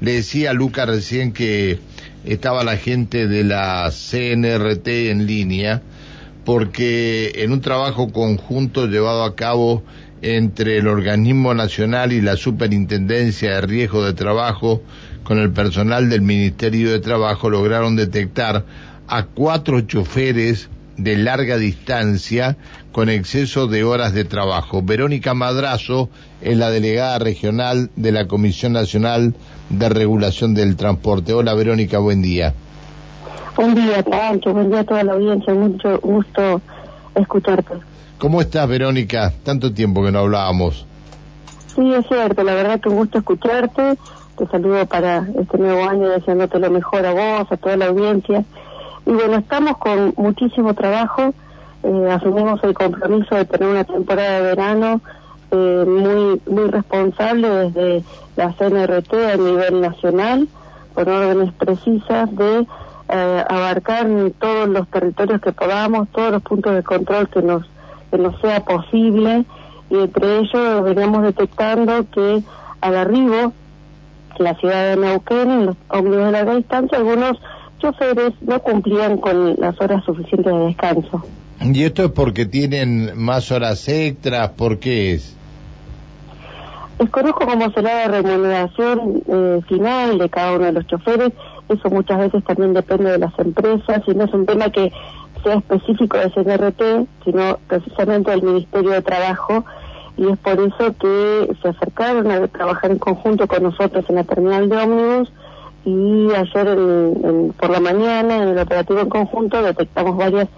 Le decía a Luca recién que estaba la gente de la CNRT en línea, porque en un trabajo conjunto llevado a cabo entre el organismo nacional y la superintendencia de riesgo de trabajo con el personal del Ministerio de Trabajo lograron detectar a cuatro choferes de larga distancia con exceso de horas de trabajo. Verónica Madrazo es la delegada regional de la Comisión Nacional de Regulación del Transporte. Hola Verónica, buen día. Buen día, Pancho, buen día a toda la audiencia, mucho gusto escucharte. ¿Cómo estás, Verónica? Tanto tiempo que no hablábamos. Sí, es cierto, la verdad que un gusto escucharte. Te saludo para este nuevo año deseándote lo mejor a vos, a toda la audiencia. Y bueno, estamos con muchísimo trabajo. Eh, asumimos el compromiso de tener una temporada de verano eh, muy, muy responsable desde la CNRT a nivel nacional, con órdenes precisas de eh, abarcar todos los territorios que podamos, todos los puntos de control que nos, que nos sea posible, y entre ellos veníamos detectando que al arribo, la ciudad de Neuquén, en los ómnibus de larga distancia, algunos choferes no cumplían con las horas suficientes de descanso. ¿Y esto es porque tienen más horas extras? ¿Por qué es? Desconozco cómo será la remuneración eh, final de cada uno de los choferes. Eso muchas veces también depende de las empresas y no es un tema que sea específico de CNRT, sino precisamente del Ministerio de Trabajo y es por eso que se acercaron a trabajar en conjunto con nosotros en la terminal de ómnibus y ayer por la mañana en el operativo en conjunto detectamos varias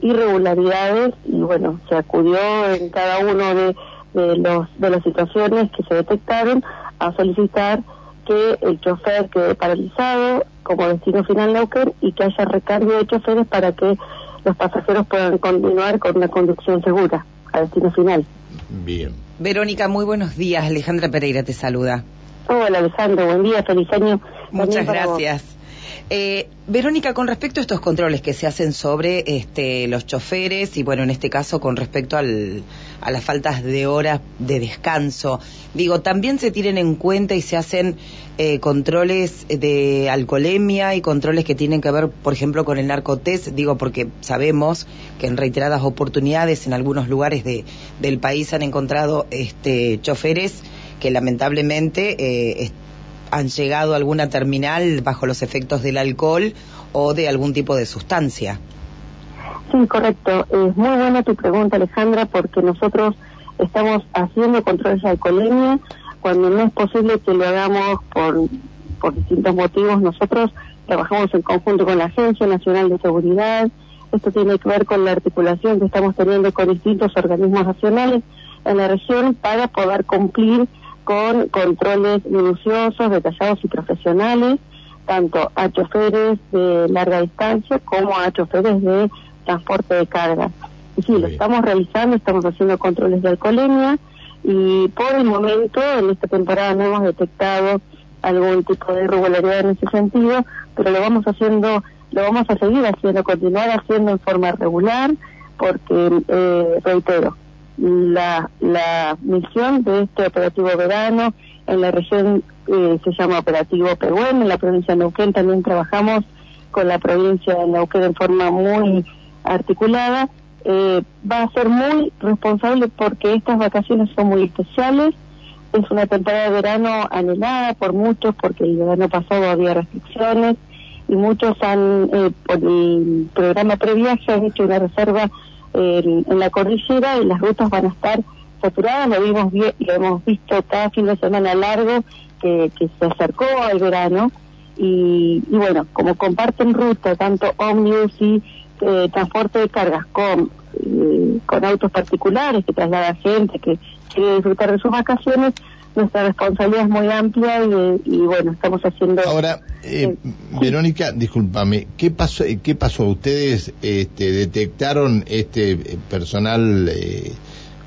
irregularidades y bueno, se acudió en cada uno de de, los, de las situaciones que se detectaron a solicitar que el chofer quede paralizado como destino final Neuquén y que haya recambio de choferes para que los pasajeros puedan continuar con una conducción segura a destino final. Bien. Verónica, muy buenos días. Alejandra Pereira te saluda. Hola Alejandro, buen día, feliz año. Muchas gracias. Eh, Verónica, con respecto a estos controles que se hacen sobre este, los choferes y, bueno, en este caso con respecto al, a las faltas de horas de descanso, digo, también se tienen en cuenta y se hacen eh, controles de alcoholemia y controles que tienen que ver, por ejemplo, con el narcotest, digo, porque sabemos que en reiteradas oportunidades en algunos lugares de, del país han encontrado este, choferes que lamentablemente eh, han llegado a alguna terminal bajo los efectos del alcohol o de algún tipo de sustancia. Sí, correcto. Es muy buena tu pregunta, Alejandra, porque nosotros estamos haciendo controles de alcoholemia cuando no es posible que lo hagamos por, por distintos motivos. Nosotros trabajamos en conjunto con la Agencia Nacional de Seguridad. Esto tiene que ver con la articulación que estamos teniendo con distintos organismos nacionales en la región para poder cumplir con controles minuciosos, detallados y profesionales, tanto a choferes de larga distancia como a choferes de transporte de carga. Y sí, lo estamos realizando, estamos haciendo controles de alcoholemia y por el momento, en esta temporada no hemos detectado algún tipo de irregularidad en ese sentido, pero lo vamos haciendo, lo vamos a seguir haciendo, continuar haciendo en forma regular, porque, eh, reitero, la, la misión de este operativo verano en la región eh, se llama Operativo Pehuen, en la provincia de Neuquén también trabajamos con la provincia de Neuquén en forma muy articulada. Eh, va a ser muy responsable porque estas vacaciones son muy especiales. Es una temporada de verano anhelada por muchos porque el verano pasado había restricciones y muchos han, eh, por el programa previaje, han hecho una reserva en, la cordillera y las rutas van a estar saturadas, lo vimos lo hemos visto cada fin de semana largo que, se acercó al verano. Y, bueno, como comparten ruta tanto ómnibus y eh, transporte de cargas con, eh, con autos particulares que traslada gente que quiere disfrutar de sus vacaciones, nuestra responsabilidad es muy amplia y, bueno, estamos haciendo... Ahora, eh, Verónica, discúlpame, ¿qué pasó, qué pasó? ¿Ustedes este, detectaron este eh, personal eh,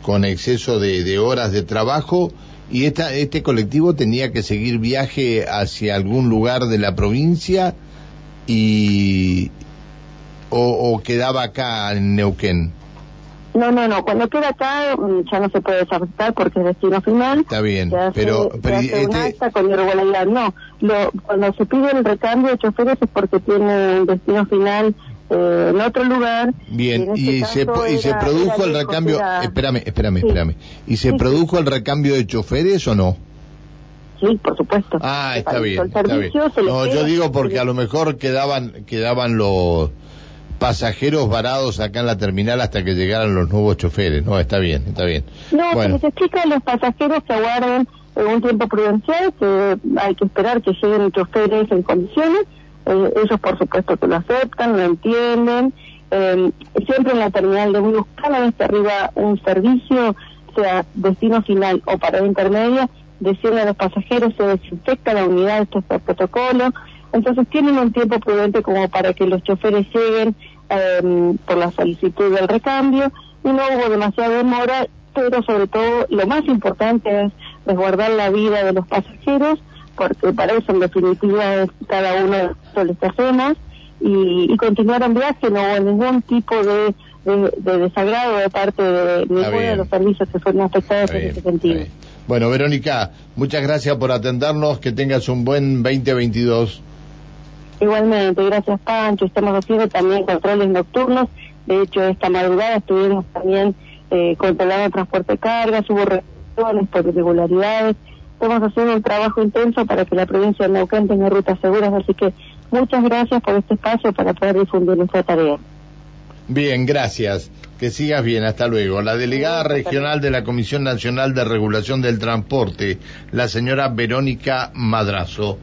con exceso de, horas de trabajo y esta, este colectivo tenía que seguir viaje hacia algún lugar de la provincia y o, o quedaba acá en Neuquén? No, no, no. Cuando queda acá mm, ya no se puede desafectar porque es destino final. Está bien, hace- pero, pero hace un este- acta con irregularidad. No, lo, cuando se pide el recambio de choferes es porque tiene un destino final eh, en otro lugar. bien, en este y se, y se produjo el recambio, era- espérame, espérame, Sí. espérame, y se Sí, sí. produjo el recambio de choferes o no? Sí, por supuesto. Ah, está bien, está bien. No, yo digo porque a lo mejor quedaban, quedaban los pasajeros varados acá en la terminal hasta que llegaran los nuevos choferes. No, está bien, está bien. No, se bueno, explica a los pasajeros que aguarden eh, un tiempo prudencial, que hay que esperar que lleguen los choferes en condiciones. Eh, ellos, por supuesto, que lo aceptan, lo entienden. Eh, siempre en la terminal de bus, cada vez que arriba un servicio, sea destino final o parada intermedia, decirle a los pasajeros se desinfecta la unidad, esto es por protocolo. Entonces tienen un tiempo prudente como para que los choferes lleguen eh, por la solicitud del recambio y no hubo demasiada demora, pero sobre todo lo más importante es resguardar la vida de los pasajeros, porque para eso en definitiva es cada uno de los que hacemos, y, y continuar en viaje, no hubo ningún tipo de, de, de desagrado de parte de ninguno de los servicios que fueron afectados en ese sentido. Bueno, Verónica, muchas gracias por atendernos, que tengas un buen 2022. Igualmente, gracias Pancho, estamos haciendo también controles nocturnos, de hecho esta madrugada estuvimos también eh, controlando el transporte de cargas, hubo restricciones por irregularidades, estamos haciendo un trabajo intenso para que la provincia de Neuquén tenga rutas seguras, así que muchas gracias por este espacio para poder difundir nuestra tarea. Bien, gracias. Que sigas bien, hasta luego. La delegada regional de la Comisión Nacional de Regulación del Transporte, la señora Verónica Madrazo.